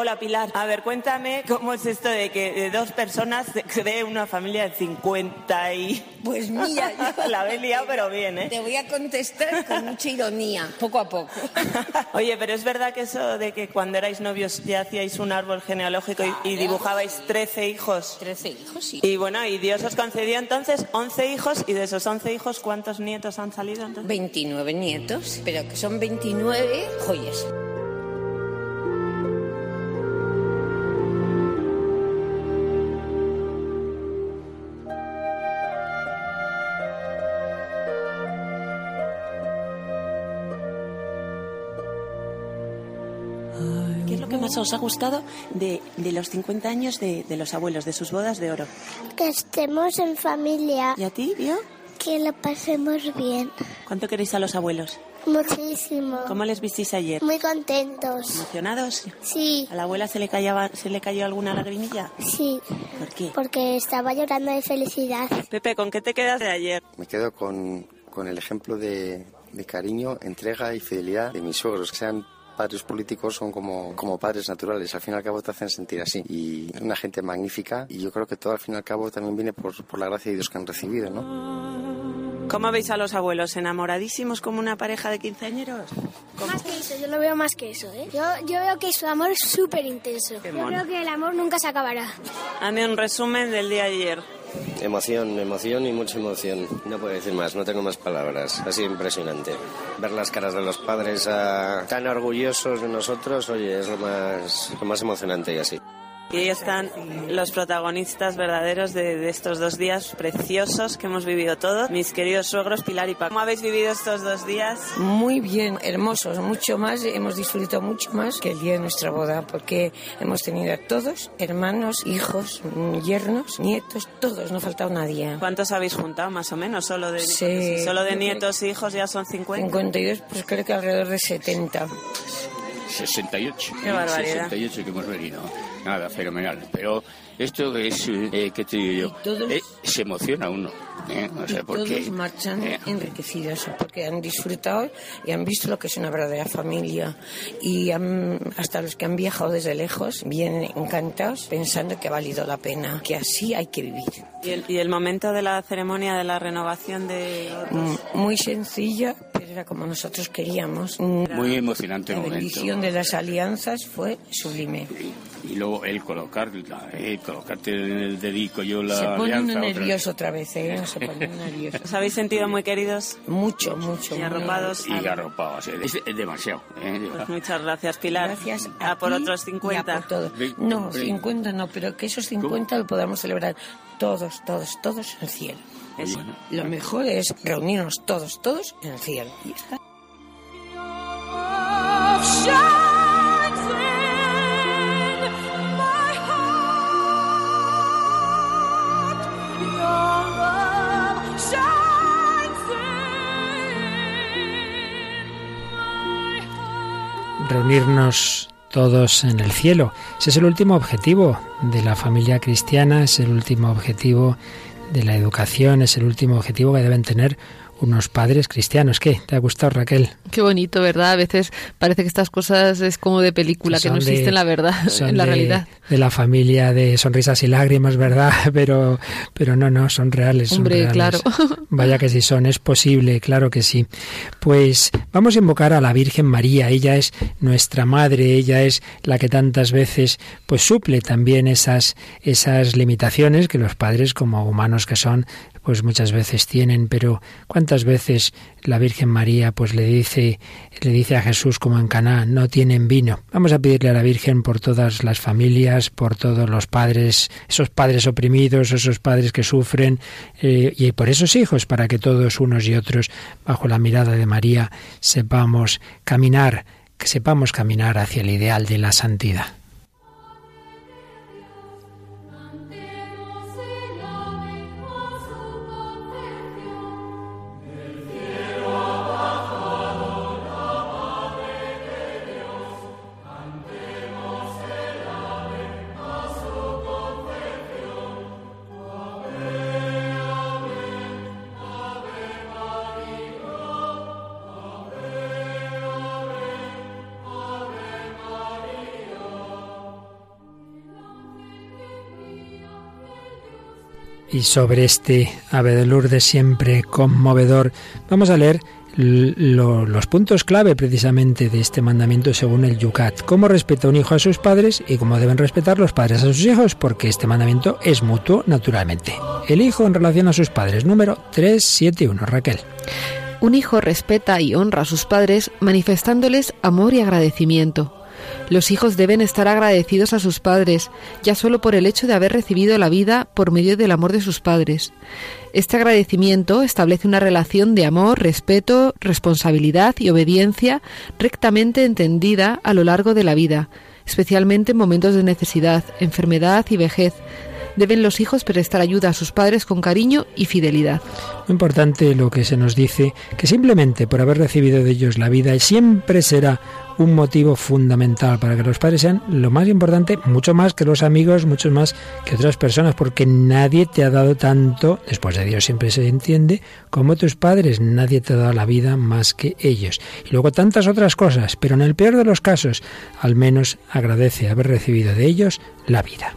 Hola Pilar, a ver, cuéntame cómo es esto de que de dos personas se cree una familia de 50 y... Pues mira, la he liado pero bien, ¿eh? Te voy a contestar con mucha ironía, poco a poco. Oye, pero es verdad que eso de que cuando erais novios ya hacíais un árbol genealógico y, dibujabais 13 hijos. 13 hijos, sí. Y bueno, y Dios os concedió entonces 11 hijos y de esos 11 hijos, ¿cuántos nietos han salido entonces? 29 nietos, pero que son 29 joyas. Os ha gustado de, los 50 años de, los abuelos, de sus bodas de oro? Que estemos en familia. ¿Y a ti, Dio? Que lo pasemos bien. ¿Cuánto queréis a los abuelos? Muchísimo. ¿Cómo les visteis ayer? Muy contentos. ¿Emocionados? Sí. ¿A la abuela se le, cayaba, se le cayó alguna lagrimilla? Sí. ¿Por qué? Porque estaba llorando de felicidad. Pepe, ¿con qué te quedas de ayer? Me quedo con, con el ejemplo de, de cariño, entrega y fidelidad de mis suegros, que sean padres políticos son como, como padres naturales, al fin y al cabo te hacen sentir así. Y una gente magnífica y yo creo que todo al fin y al cabo también viene por, por la gracia de Dios que han recibido, ¿no? ¿Cómo veis a los abuelos? ¿Enamoradísimos como una pareja de quinceañeros? Más que eso, yo lo veo más que eso, ¿eh? Yo, yo veo que su amor es súper intenso. Yo creo que el amor nunca se acabará. Hazme un resumen del día de ayer. Emoción, emoción y mucha emoción. No puedo decir más, no tengo más palabras. Ha sido impresionante. Ver las caras de los padres ah, tan orgullosos de nosotros, oye, es lo más, lo más emocionante y así. Y ahí están los protagonistas verdaderos de, estos dos días preciosos que hemos vivido todos, mis queridos suegros Pilar y Paco. ¿Cómo habéis vivido estos dos días? Muy bien, hermosos, mucho más, hemos disfrutado mucho más que el día de nuestra boda, porque hemos tenido a todos, hermanos, hijos, yernos, nietos, todos, no ha faltado nadie. ¿Cuántos habéis juntado más o menos? Solo de, solo de nietos e hijos ya son 50. 52, pues creo que alrededor de 70. 68. Qué barbaridad. 68 que hemos venido. Nada, fenomenal. Pero esto es, eh, ¿qué te digo yo? Eh, se emociona uno. ¿eh? O sea, porque, todos marchan eh, enriquecidos porque han disfrutado y han visto lo que es una verdadera familia. Y hasta los que han viajado desde lejos vienen encantados pensando que ha valido la pena, que así hay que vivir. ¿Y el, y el momento de la ceremonia de la renovación de.? Mm, muy sencilla, era como nosotros queríamos. Muy emocionante la momento. La bendición de las alianzas fue sublime y luego el colocar eh, colocarte en el dedico yo la se pone alianza, nervioso otra vez, ¿eh? se pone nervioso ¿os habéis sentido muy queridos? mucho, mucho y arropados y arropados es, es, demasiado ¿eh? pues muchas gracias Pilar gracias a, por otros 50 por todo. no, 50 no, pero que esos 50 lo podamos celebrar todos, todos, todos en el cielo lo mejor es reunirnos todos, todos en el cielo. Y está. Reunirnos todos en el cielo. Ese es el último objetivo de la familia cristiana, es el último objetivo de la educación, es el último objetivo que deben tener unos padres cristianos. ¿Qué? ¿Te ha gustado, Raquel? Qué bonito, ¿verdad? A veces parece que estas cosas es como de película, que no existen la verdad, en la realidad. De la familia de sonrisas y lágrimas, ¿verdad? Pero, pero no, no, son reales. Hombre, claro. Vaya que sí son, es posible, claro que sí. Pues vamos a invocar a la Virgen María. Ella es nuestra madre, ella es la que tantas veces pues suple también esas, esas limitaciones que los padres, como humanos que son, pues muchas veces tienen, pero cuántas veces la Virgen María pues le dice le dice a Jesús como en Caná, no tienen vino. Vamos a pedirle a la Virgen por todas las familias, por todos los padres, esos padres oprimidos, esos padres que sufren eh, y por esos hijos para que todos unos y otros bajo la mirada de María sepamos caminar, que sepamos caminar hacia el ideal de la santidad. Y sobre este Ave de siempre conmovedor, vamos a leer los puntos clave precisamente de este mandamiento según el Yucat. Cómo respeta un hijo a sus padres y cómo deben respetar los padres a sus hijos, porque este mandamiento es mutuo naturalmente. El hijo en relación a sus padres, número 371, Raquel. Un hijo respeta y honra a sus padres manifestándoles amor y agradecimiento. Los hijos deben estar agradecidos a sus padres, ya solo por el hecho de haber recibido la vida por medio del amor de sus padres. Este agradecimiento establece una relación de amor, respeto, responsabilidad y obediencia rectamente entendida a lo largo de la vida, especialmente en momentos de necesidad, enfermedad y vejez, deben los hijos prestar ayuda a sus padres con cariño y fidelidad. Muy importante lo que se nos dice, que simplemente por haber recibido de ellos la vida siempre será un motivo fundamental para que los padres sean lo más importante, mucho más que los amigos, mucho más que otras personas, porque nadie te ha dado tanto, después de Dios siempre se entiende, como tus padres, nadie te ha dado la vida más que ellos. Y luego tantas otras cosas, pero en el peor de los casos, al menos agradece haber recibido de ellos la vida.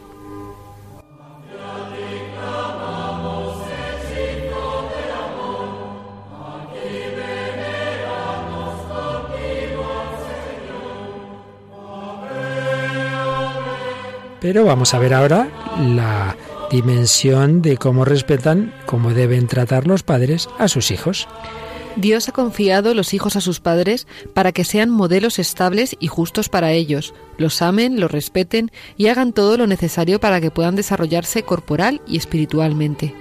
Pero vamos a ver ahora la dimensión de cómo respetan, cómo deben tratar los padres a sus hijos. Dios ha confiado los hijos a sus padres para que sean modelos estables y justos para ellos, los amen, los respeten y hagan todo lo necesario para que puedan desarrollarse corporal y espiritualmente.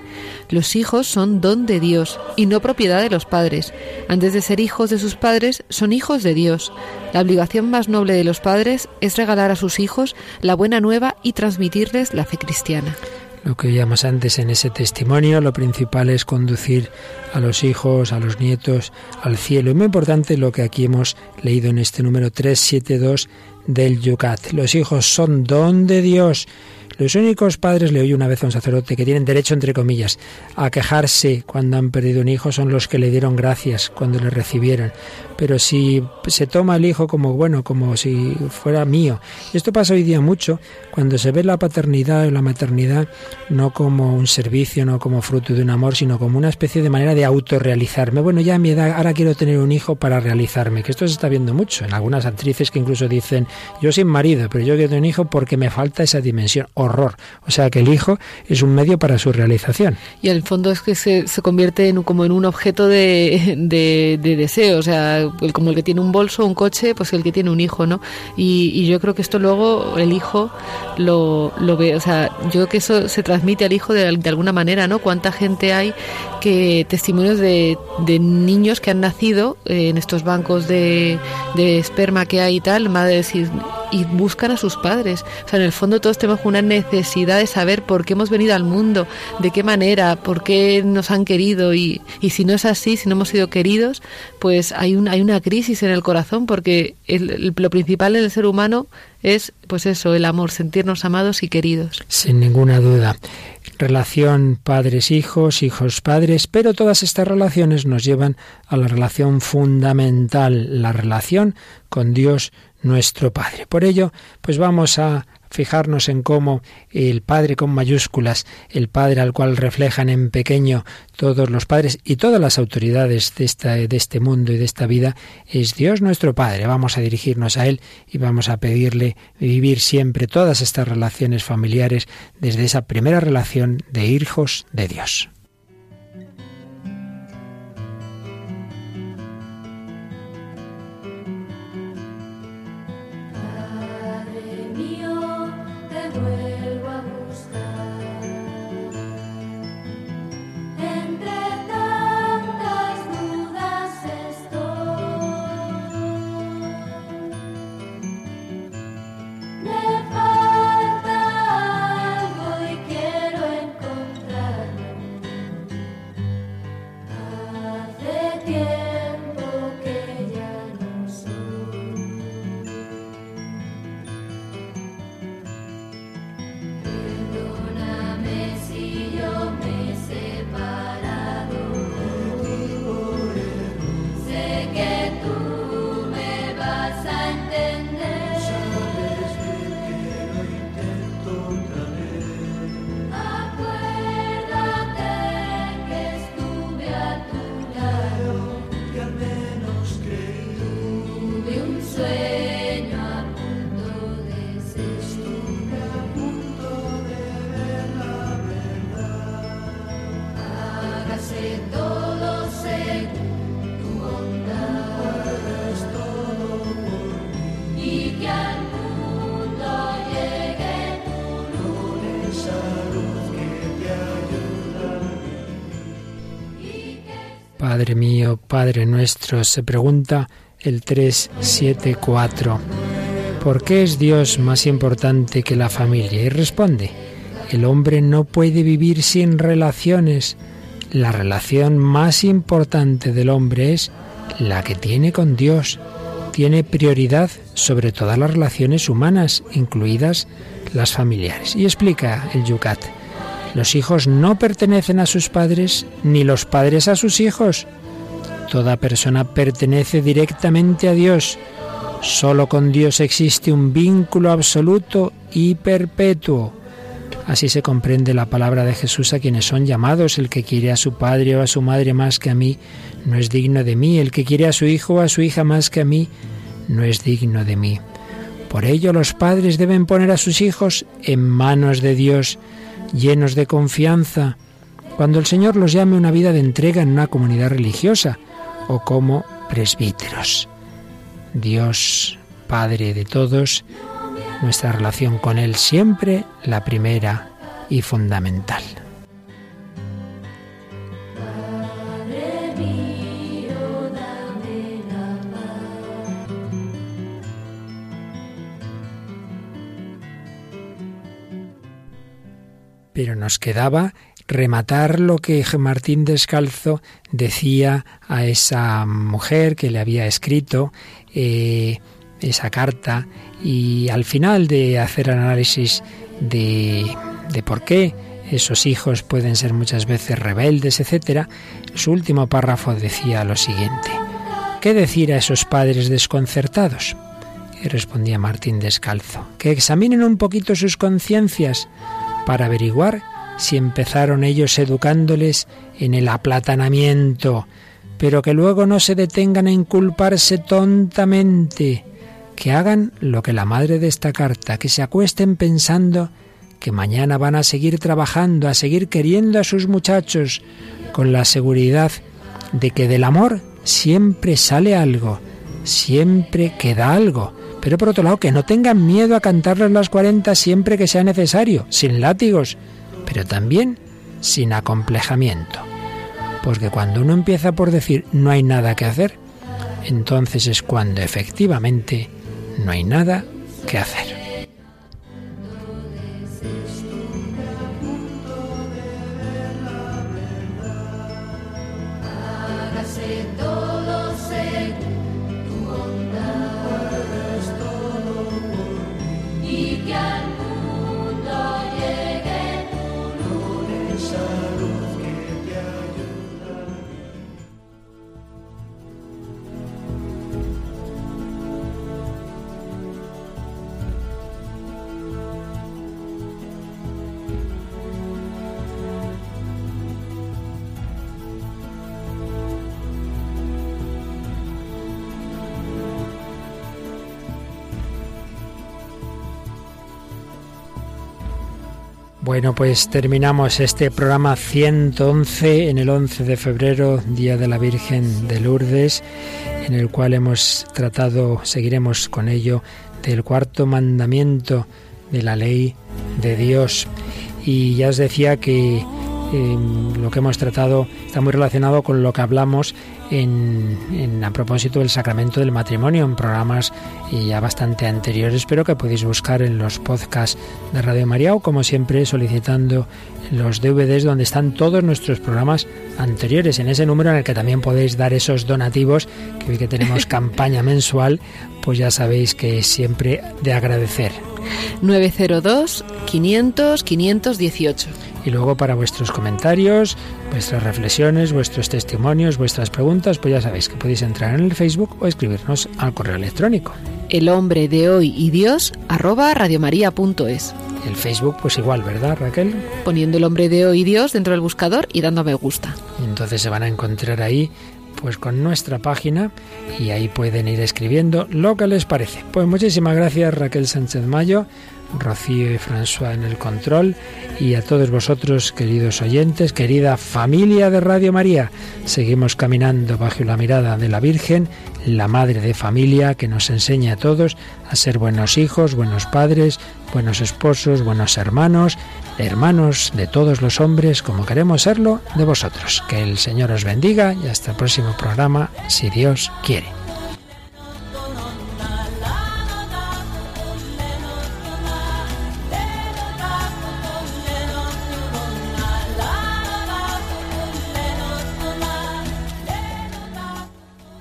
Los hijos son don de Dios y no propiedad de los padres. Antes de ser hijos de sus padres, son hijos de Dios. La obligación más noble de los padres es regalar a sus hijos la buena nueva y transmitirles la fe cristiana lo que oíamos antes en ese testimonio, lo principal es conducir a los hijos, a los nietos al cielo. Y muy importante lo que aquí hemos leído en este número 372 del Yucat. Los hijos son don de Dios los únicos padres, le oí una vez a un sacerdote, que tienen derecho, entre comillas, a quejarse cuando han perdido un hijo son los que le dieron gracias cuando le recibieron. Pero si se toma el hijo como bueno, como si fuera mío. Esto pasa hoy día mucho cuando se ve la paternidad o la maternidad no como un servicio, no como fruto de un amor, sino como una especie de manera de autorrealizarme. Bueno, ya a mi edad, ahora quiero tener un hijo para realizarme, que esto se está viendo mucho en algunas actrices que incluso dicen, yo sin marido, pero yo quiero tener un hijo porque me falta esa dimensión O sea que el hijo es un medio para su realización. Y el fondo es que se, se convierte en, como en un objeto de, de, deseo, o sea, como el que tiene un bolso, un coche, pues el que tiene un hijo, ¿no? Y, yo creo que esto luego el hijo lo, lo, ve, o sea, yo creo que eso se transmite al hijo de, de alguna manera, ¿no? Cuánta gente hay que testimonios de, de niños que han nacido eh, en estos bancos de, de esperma que hay y tal, madres y y buscan a sus padres. O sea, en el fondo todos tenemos una necesidad de saber por qué hemos venido al mundo, de qué manera, por qué nos han querido y, y si no es así, si no hemos sido queridos, pues hay, un, hay una crisis en el corazón porque lo principal en el ser humano es pues eso, el amor, sentirnos amados y queridos. Sin ninguna duda. Relación padres-hijos, hijos-padres, pero todas estas relaciones nos llevan a la relación fundamental, la relación con Dios nuestro Padre. Por ello, pues vamos a fijarnos en cómo el Padre con mayúsculas, el Padre al cual reflejan en pequeño todos los padres y todas las autoridades de, de este mundo y de esta vida, es Dios nuestro Padre. Vamos a dirigirnos a Él y vamos a pedirle vivir siempre todas estas relaciones familiares desde esa primera relación de hijos de Dios. Padre mío, Padre nuestro, se pregunta el 374. ¿Por qué es Dios más importante que la familia? Y responde, el hombre no puede vivir sin relaciones. La relación más importante del hombre es la que tiene con Dios. Tiene prioridad sobre todas las relaciones humanas, incluidas las familiares. Y explica el Yucat. Los hijos no pertenecen a sus padres, ni los padres a sus hijos. Toda persona pertenece directamente a Dios. Solo con Dios existe un vínculo absoluto y perpetuo. Así se comprende la palabra de Jesús a quienes son llamados. El que quiere a su padre o a su madre más que a mí, no es digno de mí. El que quiere a su hijo o a su hija más que a mí, no es digno de mí. Por ello los padres deben poner a sus hijos en manos de Dios llenos de confianza, cuando el Señor los llame a una vida de entrega en una comunidad religiosa o como presbíteros. Dios, Padre de todos, nuestra relación con Él siempre la primera y fundamental. Pero nos quedaba rematar lo que Martín Descalzo decía a esa mujer que le había escrito eh, esa carta y al final de hacer análisis de, de por qué esos hijos pueden ser muchas veces rebeldes, etcétera, su último párrafo decía lo siguiente: ¿Qué decir a esos padres desconcertados? Y respondía Martín Descalzo: que examinen un poquito sus conciencias para averiguar si empezaron ellos educándoles en el aplatanamiento, pero que luego no se detengan en culparse tontamente, que hagan lo que la madre de esta carta, que se acuesten pensando que mañana van a seguir trabajando, a seguir queriendo a sus muchachos, con la seguridad de que del amor siempre sale algo, siempre queda algo, pero por otro lado, que no tengan miedo a cantarles las 40 siempre que sea necesario, sin látigos, pero también sin acomplejamiento. Porque cuando uno empieza por decir no hay nada que hacer, entonces es cuando efectivamente no hay nada que hacer. Bueno, pues terminamos este programa 111 en el 11 de febrero, Día de la Virgen de Lourdes, en el cual hemos tratado, seguiremos con ello, del cuarto mandamiento de la ley de Dios. Y ya os decía que eh, lo que hemos tratado está muy relacionado con lo que hablamos en, a propósito del sacramento del matrimonio en programas ya bastante anteriores, pero que podéis buscar en los podcasts de Radio María o como siempre solicitando los DVDs donde están todos nuestros programas anteriores, en ese número en el que también podéis dar esos donativos, que hoy que tenemos campaña mensual, pues ya sabéis que es siempre de agradecer. 902 500 518 y luego para vuestros comentarios, vuestras reflexiones, vuestros testimonios, vuestras preguntas, pues ya sabéis que podéis entrar en el Facebook o escribirnos al correo electrónico. El hombre de hoy y Dios arroba radiomaria.es. El Facebook pues igual, ¿verdad Raquel? Poniendo el hombre de hoy y Dios dentro del buscador y dando me gusta. Y entonces se van a encontrar ahí pues con nuestra página y ahí pueden ir escribiendo lo que les parece. Pues muchísimas gracias Raquel Sánchez Mayo Rocío y François en el control y a todos vosotros, queridos oyentes, querida familia de Radio María. Seguimos caminando bajo la mirada de la Virgen, la Madre de Familia, que nos enseña a todos a ser buenos hijos, buenos padres, buenos esposos, buenos hermanos, hermanos de todos los hombres como queremos serlo de vosotros. Que el Señor os bendiga y hasta el próximo programa, si Dios quiere.